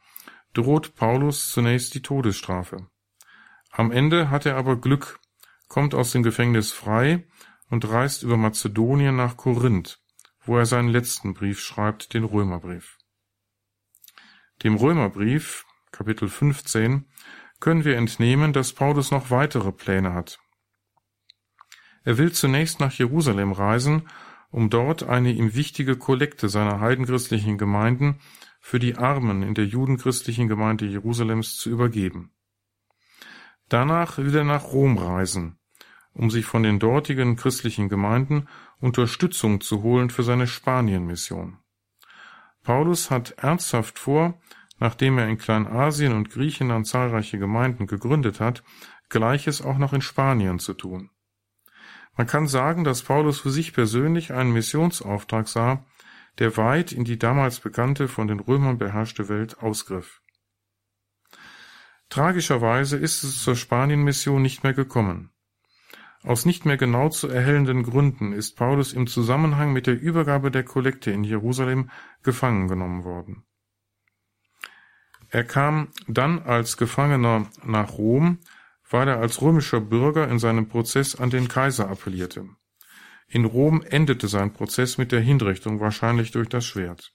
droht Paulus zunächst die Todesstrafe. Am Ende hat er aber Glück, kommt aus dem Gefängnis frei und reist über Mazedonien nach Korinth, wo er seinen letzten Brief schreibt, den Römerbrief. Dem Römerbrief, Kapitel 15, können wir entnehmen, dass Paulus noch weitere Pläne hat. Er will zunächst nach Jerusalem reisen, um dort eine ihm wichtige Kollekte seiner heidenchristlichen Gemeinden für die Armen in der judenchristlichen Gemeinde Jerusalems zu übergeben. Danach will er nach Rom reisen, um sich von den dortigen christlichen Gemeinden Unterstützung zu holen für seine Spanienmission. Paulus hat ernsthaft vor, nachdem er in Kleinasien und Griechenland zahlreiche Gemeinden gegründet hat, Gleiches auch noch in Spanien zu tun. Man kann sagen, dass Paulus für sich persönlich einen Missionsauftrag sah, der weit in die damals bekannte, von den Römern beherrschte Welt ausgriff. Tragischerweise ist es zur Spanienmission nicht mehr gekommen. Aus nicht mehr genau zu erhellenden Gründen ist Paulus im Zusammenhang mit der Übergabe der Kollekte in Jerusalem gefangen genommen worden. Er kam dann als Gefangener nach Rom, weil er als römischer Bürger in seinem Prozess an den Kaiser appellierte. In Rom endete sein Prozess mit der Hinrichtung, wahrscheinlich durch das Schwert.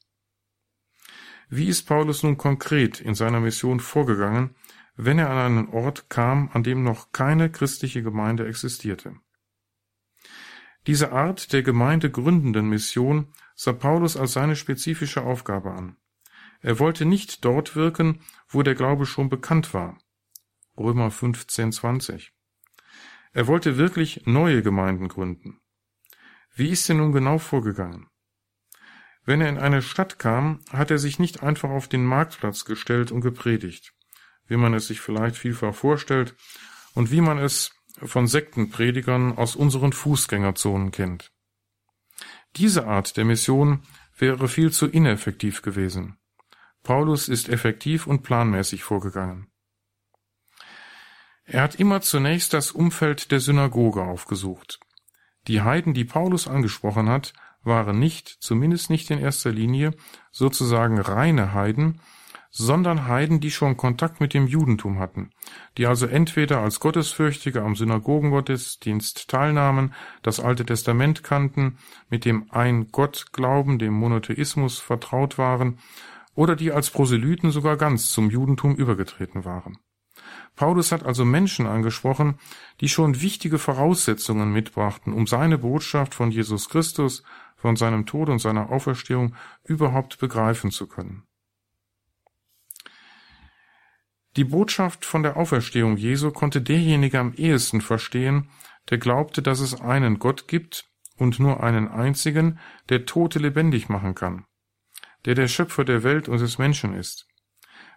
Wie ist Paulus nun konkret in seiner Mission vorgegangen, wenn er an einen Ort kam, an dem noch keine christliche Gemeinde existierte? Diese Art der gemeindegründenden Mission sah Paulus als seine spezifische Aufgabe an. Er wollte nicht dort wirken, wo der Glaube schon bekannt war. Römer 15, 20. Er wollte wirklich neue Gemeinden gründen. Wie ist er nun genau vorgegangen? Wenn er in eine Stadt kam, hat er sich nicht einfach auf den Marktplatz gestellt und gepredigt, wie man es sich vielleicht vielfach vorstellt und wie man es von Sektenpredigern aus unseren Fußgängerzonen kennt. Diese Art der Mission wäre viel zu ineffektiv gewesen. Paulus ist effektiv und planmäßig vorgegangen. Er hat immer zunächst das Umfeld der Synagoge aufgesucht. Die Heiden, die Paulus angesprochen hat, waren nicht, zumindest nicht in erster Linie, sozusagen reine Heiden, sondern Heiden, die schon Kontakt mit dem Judentum hatten, die also entweder als Gottesfürchtige am Synagogengottesdienst teilnahmen, das Alte Testament kannten, mit dem Ein-Gott-Glauben, dem Monotheismus vertraut waren, oder die als Proselyten sogar ganz zum Judentum übergetreten waren. Paulus hat also Menschen angesprochen, die schon wichtige Voraussetzungen mitbrachten, um seine Botschaft von Jesus Christus von seinem Tod und seiner Auferstehung überhaupt begreifen zu können. Die Botschaft von der Auferstehung Jesu konnte derjenige am ehesten verstehen, der glaubte, dass es einen Gott gibt und nur einen einzigen, der Tote lebendig machen kann, der der Schöpfer der Welt und des Menschen ist.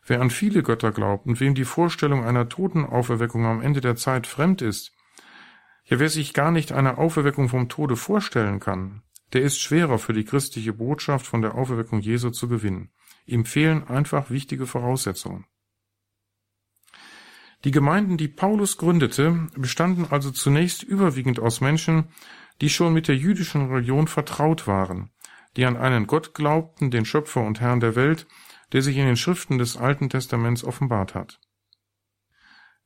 Wer an viele Götter glaubt und wem die Vorstellung einer Totenauferweckung am Ende der Zeit fremd ist, ja wer sich gar nicht eine Auferweckung vom Tode vorstellen kann, der ist schwerer für die christliche Botschaft von der Auferweckung Jesu zu gewinnen. Ihm fehlen einfach wichtige Voraussetzungen. Die Gemeinden, die Paulus gründete, bestanden also zunächst überwiegend aus Menschen, die schon mit der jüdischen Religion vertraut waren, die an einen Gott glaubten, den Schöpfer und Herrn der Welt, der sich in den Schriften des Alten Testaments offenbart hat.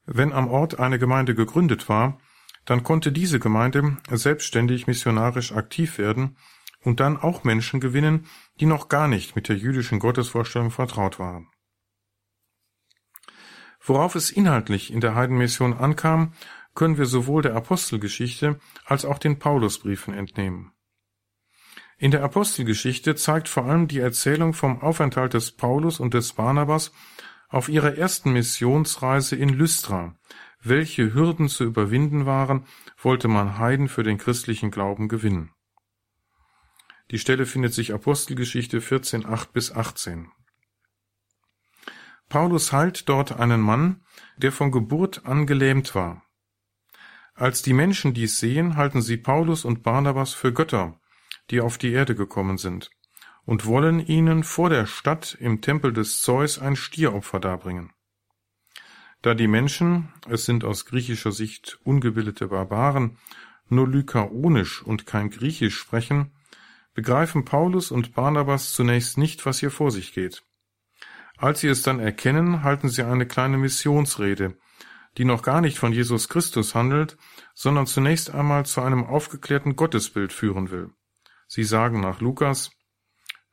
Wenn am Ort eine Gemeinde gegründet war, dann konnte diese Gemeinde selbstständig missionarisch aktiv werden und dann auch Menschen gewinnen, die noch gar nicht mit der jüdischen Gottesvorstellung vertraut waren. Worauf es inhaltlich in der Heidenmission ankam, können wir sowohl der Apostelgeschichte als auch den Paulusbriefen entnehmen. In der Apostelgeschichte zeigt vor allem die Erzählung vom Aufenthalt des Paulus und des Barnabas auf ihrer ersten Missionsreise in Lystra, welche Hürden zu überwinden waren, wollte man Heiden für den christlichen Glauben gewinnen. Die Stelle findet sich Apostelgeschichte 14, 8 bis 18. Paulus heilt dort einen Mann, der von Geburt an gelähmt war. Als die Menschen dies sehen, halten sie Paulus und Barnabas für Götter, die auf die Erde gekommen sind, und wollen ihnen vor der Stadt im Tempel des Zeus ein Stieropfer darbringen. Da die Menschen, es sind aus griechischer Sicht ungebildete Barbaren, nur Lykaonisch und kein Griechisch sprechen, begreifen Paulus und Barnabas zunächst nicht, was hier vor sich geht. Als sie es dann erkennen, halten sie eine kleine Missionsrede, die noch gar nicht von Jesus Christus handelt, sondern zunächst einmal zu einem aufgeklärten Gottesbild führen will. Sie sagen nach Lukas,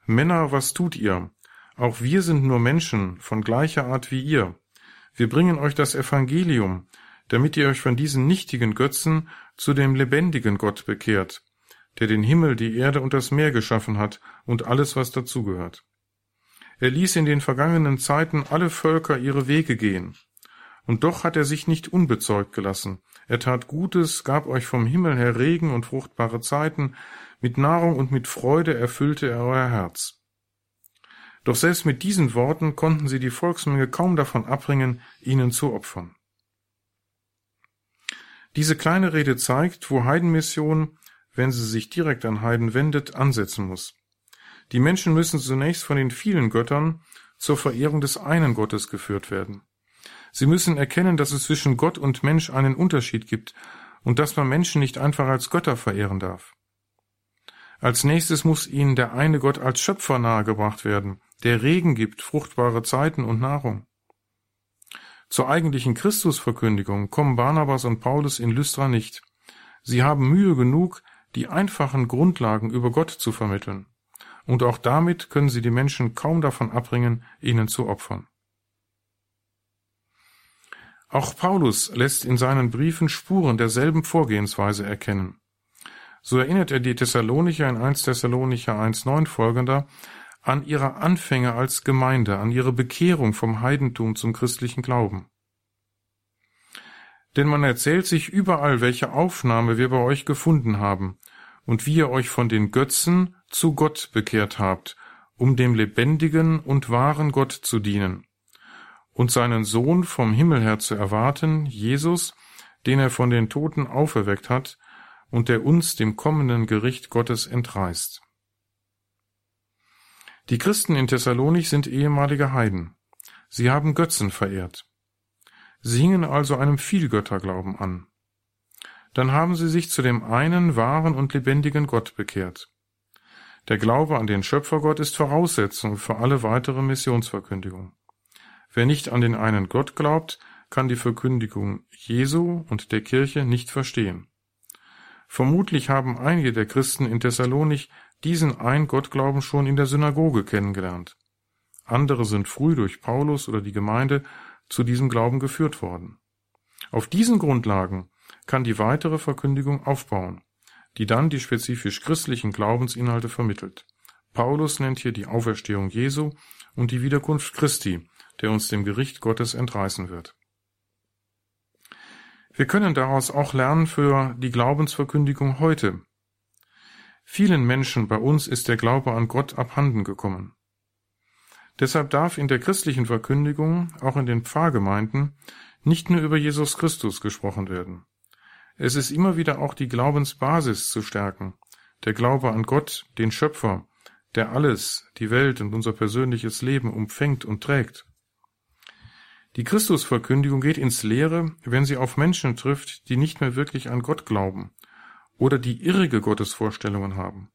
Männer, was tut ihr? Auch wir sind nur Menschen von gleicher Art wie ihr. Wir bringen euch das Evangelium, damit ihr euch von diesen nichtigen Götzen zu dem lebendigen Gott bekehrt, der den Himmel, die Erde und das Meer geschaffen hat und alles, was dazugehört. Er ließ in den vergangenen Zeiten alle Völker ihre Wege gehen. Und doch hat er sich nicht unbezeugt gelassen. Er tat Gutes, gab euch vom Himmel her Regen und fruchtbare Zeiten, mit Nahrung und mit Freude erfüllte er euer Herz. Doch selbst mit diesen Worten konnten sie die Volksmenge kaum davon abbringen, ihnen zu opfern. Diese kleine Rede zeigt, wo Heidenmission, wenn sie sich direkt an Heiden wendet, ansetzen muss. Die Menschen müssen zunächst von den vielen Göttern zur Verehrung des einen Gottes geführt werden. Sie müssen erkennen, dass es zwischen Gott und Mensch einen Unterschied gibt und dass man Menschen nicht einfach als Götter verehren darf. Als nächstes muss ihnen der eine Gott als Schöpfer nahegebracht werden, der Regen gibt, fruchtbare Zeiten und Nahrung. Zur eigentlichen Christusverkündigung kommen Barnabas und Paulus in Lystra nicht. Sie haben Mühe genug, die einfachen Grundlagen über Gott zu vermitteln. und auch damit können sie die Menschen kaum davon abbringen, ihnen zu opfern. Auch Paulus lässt in seinen Briefen Spuren derselben Vorgehensweise erkennen. So erinnert er die Thessalonicher in 1 Thessalonicher 1.9 folgender an ihre Anfänge als Gemeinde, an ihre Bekehrung vom Heidentum zum christlichen Glauben. Denn man erzählt sich überall, welche Aufnahme wir bei euch gefunden haben und wie ihr euch von den Götzen zu Gott bekehrt habt, um dem lebendigen und wahren Gott zu dienen und seinen Sohn vom Himmel her zu erwarten, Jesus, den er von den Toten auferweckt hat und der uns dem kommenden Gericht Gottes entreißt. Die Christen in Thessalonich sind ehemalige Heiden. Sie haben Götzen verehrt. Sie hingen also einem Vielgötterglauben an. Dann haben sie sich zu dem einen wahren und lebendigen Gott bekehrt. Der Glaube an den Schöpfergott ist Voraussetzung für alle weitere Missionsverkündigung. Wer nicht an den einen Gott glaubt, kann die Verkündigung Jesu und der Kirche nicht verstehen. Vermutlich haben einige der Christen in Thessalonich diesen Ein-Gott-Glauben schon in der Synagoge kennengelernt. Andere sind früh durch Paulus oder die Gemeinde zu diesem Glauben geführt worden. Auf diesen Grundlagen kann die weitere Verkündigung aufbauen, die dann die spezifisch christlichen Glaubensinhalte vermittelt. Paulus nennt hier die Auferstehung Jesu und die Wiederkunft Christi, der uns dem Gericht Gottes entreißen wird. Wir können daraus auch lernen für die Glaubensverkündigung heute. Vielen Menschen bei uns ist der Glaube an Gott abhanden gekommen. Deshalb darf in der christlichen Verkündigung, auch in den Pfarrgemeinden, nicht nur über Jesus Christus gesprochen werden. Es ist immer wieder auch die Glaubensbasis zu stärken, der Glaube an Gott, den Schöpfer, der alles, die Welt und unser persönliches Leben umfängt und trägt. Die Christusverkündigung geht ins Leere, wenn sie auf Menschen trifft, die nicht mehr wirklich an Gott glauben oder die irrige Gottesvorstellungen haben.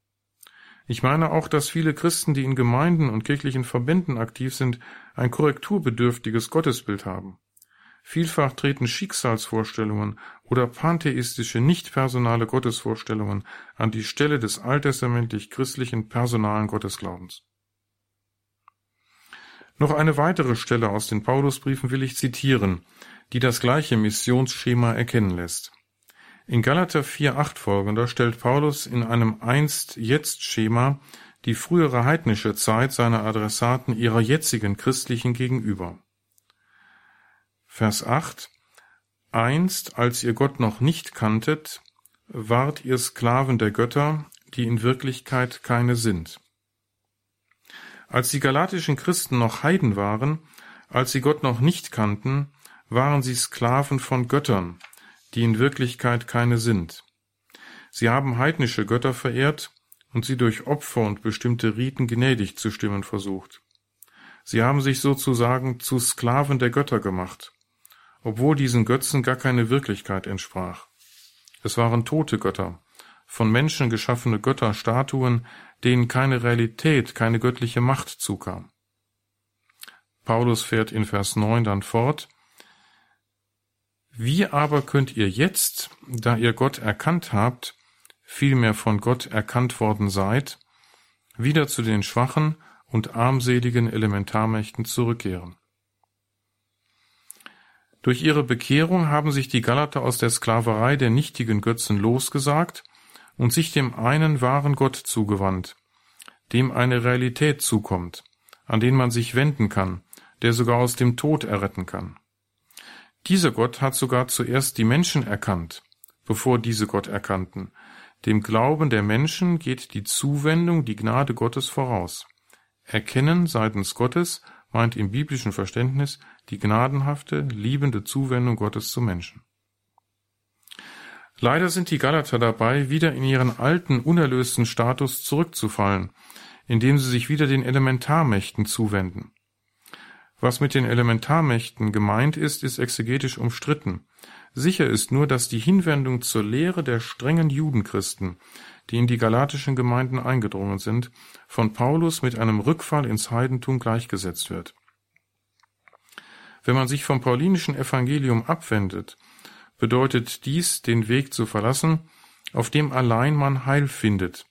Ich meine auch, dass viele Christen, die in Gemeinden und kirchlichen Verbänden aktiv sind, ein korrekturbedürftiges Gottesbild haben. Vielfach treten Schicksalsvorstellungen oder pantheistische nicht-personale Gottesvorstellungen an die Stelle des alttestamentlich christlichen personalen Gottesglaubens. Noch eine weitere Stelle aus den Paulusbriefen will ich zitieren, die das gleiche Missionsschema erkennen lässt. In Galater 4,8 folgender stellt Paulus in einem Einst-Jetzt-Schema die frühere heidnische Zeit seiner Adressaten ihrer jetzigen christlichen gegenüber. Vers 8 Einst, als ihr Gott noch nicht kanntet, wart ihr Sklaven der Götter, die in Wirklichkeit keine sind. Als die galatischen Christen noch Heiden waren, als sie Gott noch nicht kannten, waren sie Sklaven von Göttern, die in Wirklichkeit keine sind. Sie haben heidnische Götter verehrt und sie durch Opfer und bestimmte Riten gnädig zu stimmen versucht. Sie haben sich sozusagen zu Sklaven der Götter gemacht, obwohl diesen Götzen gar keine Wirklichkeit entsprach. Es waren tote Götter, von Menschen geschaffene Götterstatuen, denen keine Realität, keine göttliche Macht zukam. Paulus fährt in Vers 9 dann fort, Wie aber könnt ihr jetzt, da ihr Gott erkannt habt, vielmehr von Gott erkannt worden seid, wieder zu den schwachen und armseligen Elementarmächten zurückkehren? Durch ihre Bekehrung haben sich die Galater aus der Sklaverei der nichtigen Götzen losgesagt und sich dem einen wahren Gott zugewandt, dem eine Realität zukommt, an den man sich wenden kann, der sogar aus dem Tod erretten kann. Dieser Gott hat sogar zuerst die Menschen erkannt, bevor diese Gott erkannten. Dem Glauben der Menschen geht die Zuwendung, die Gnade Gottes voraus. Erkennen seitens Gottes meint im biblischen Verständnis die gnadenhafte, liebende Zuwendung Gottes zu Menschen. Leider sind die Galater dabei, wieder in ihren alten, unerlösten Status zurückzufallen, indem sie sich wieder den Elementarmächten zuwenden. Was mit den Elementarmächten gemeint ist, ist exegetisch umstritten. Sicher ist nur, dass die Hinwendung zur Lehre der strengen Judenchristen, die in die galatischen Gemeinden eingedrungen sind, von Paulus mit einem Rückfall ins Heidentum gleichgesetzt wird. Wenn man sich vom paulinischen Evangelium abwendet bedeutet dies, den Weg zu verlassen, auf dem allein man Heil findet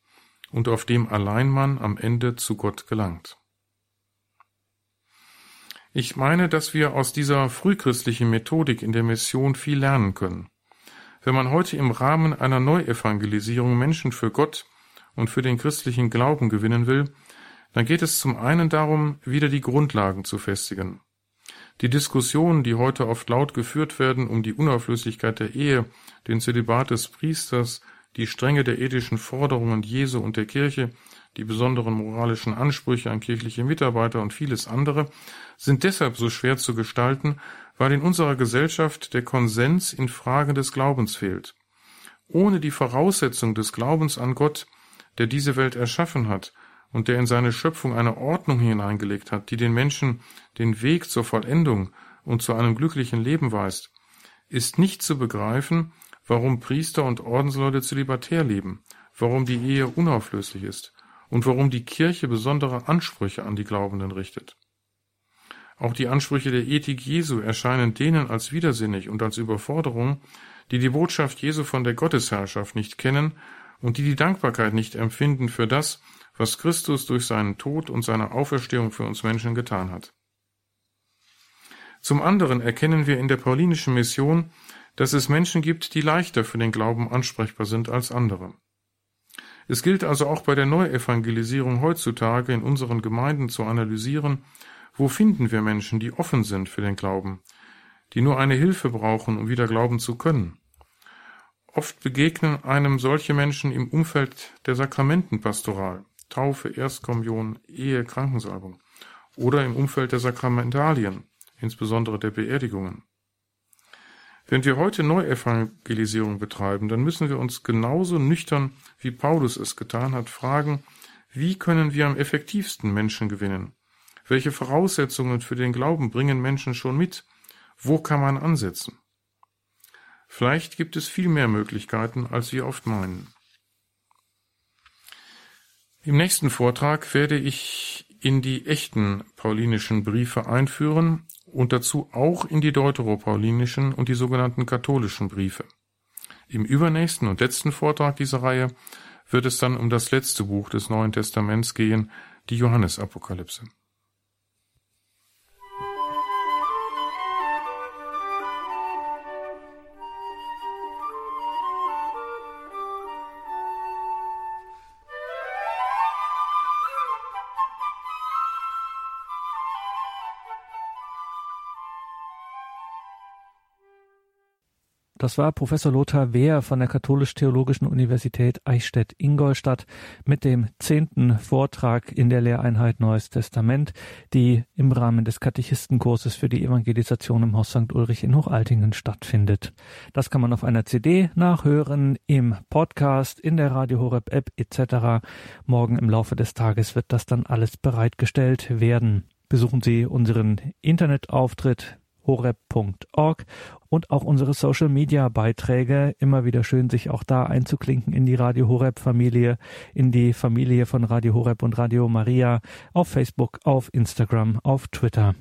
und auf dem allein man am Ende zu Gott gelangt. Ich meine, dass wir aus dieser frühchristlichen Methodik in der Mission viel lernen können. Wenn man heute im Rahmen einer Neuevangelisierung Menschen für Gott und für den christlichen Glauben gewinnen will, dann geht es zum einen darum, wieder die Grundlagen zu festigen. Die Diskussionen, die heute oft laut geführt werden um die Unauflöslichkeit der Ehe, den Zölibat des Priesters, die Strenge der ethischen Forderungen Jesu und der Kirche, die besonderen moralischen Ansprüche an kirchliche Mitarbeiter und vieles andere, sind deshalb so schwer zu gestalten, weil in unserer Gesellschaft der Konsens in Fragen des Glaubens fehlt. Ohne die Voraussetzung des Glaubens an Gott, der diese Welt erschaffen hat und der in seine Schöpfung eine Ordnung hineingelegt hat, die den Menschen den Weg zur Vollendung und zu einem glücklichen Leben weist, ist nicht zu begreifen, warum Priester und Ordensleute zölibatär leben, warum die Ehe unauflöslich ist und warum die Kirche besondere Ansprüche an die Glaubenden richtet. Auch die Ansprüche der Ethik Jesu erscheinen denen als widersinnig und als Überforderung, die die Botschaft Jesu von der Gottesherrschaft nicht kennen und die die Dankbarkeit nicht empfinden für das, was Christus durch seinen Tod und seine Auferstehung für uns Menschen getan hat. Zum anderen erkennen wir in der paulinischen Mission, dass es Menschen gibt, die leichter für den Glauben ansprechbar sind als andere. Es gilt also auch bei der Neuevangelisierung heutzutage in unseren Gemeinden zu analysieren, wo finden wir Menschen, die offen sind für den Glauben, die nur eine Hilfe brauchen, um wieder glauben zu können. Oft begegnen einem solche Menschen im Umfeld der Sakramentenpastoral, Taufe, Erstkommunion, Ehe, Krankensalbung oder im Umfeld der Sakramentalien, insbesondere der Beerdigungen. Wenn wir heute Neuevangelisierung betreiben, dann müssen wir uns genauso nüchtern, wie Paulus es getan hat, fragen, wie können wir am effektivsten Menschen gewinnen? Welche Voraussetzungen für den Glauben bringen Menschen schon mit? Wo kann man ansetzen? Vielleicht gibt es viel mehr Möglichkeiten, als wir oft meinen. Im nächsten Vortrag werde ich in die echten paulinischen Briefe einführen und dazu auch in die deuteropaulinischen und die sogenannten katholischen Briefe. Im übernächsten und letzten Vortrag dieser Reihe wird es dann um das letzte Buch des Neuen Testaments gehen, die Johannesapokalypse. Das war Professor Lothar Wehr von der Katholisch-Theologischen Universität Eichstätt-Ingolstadt mit dem zehnten Vortrag in der Lehreinheit Neues Testament, die im Rahmen des Katechistenkurses für die Evangelisation im Haus St. Ulrich in Hochaltingen stattfindet. Das kann man auf einer CD nachhören, im Podcast, in der Radio Horeb App etc. Morgen im Laufe des Tages wird das dann alles bereitgestellt werden. Besuchen Sie unseren Internetauftritt horeb.org und auch unsere Social Media Beiträge. Immer wieder schön, sich auch da einzuklinken in die Radio Horeb Familie, in die Familie von Radio Horeb und Radio Maria auf Facebook, auf Instagram, auf Twitter.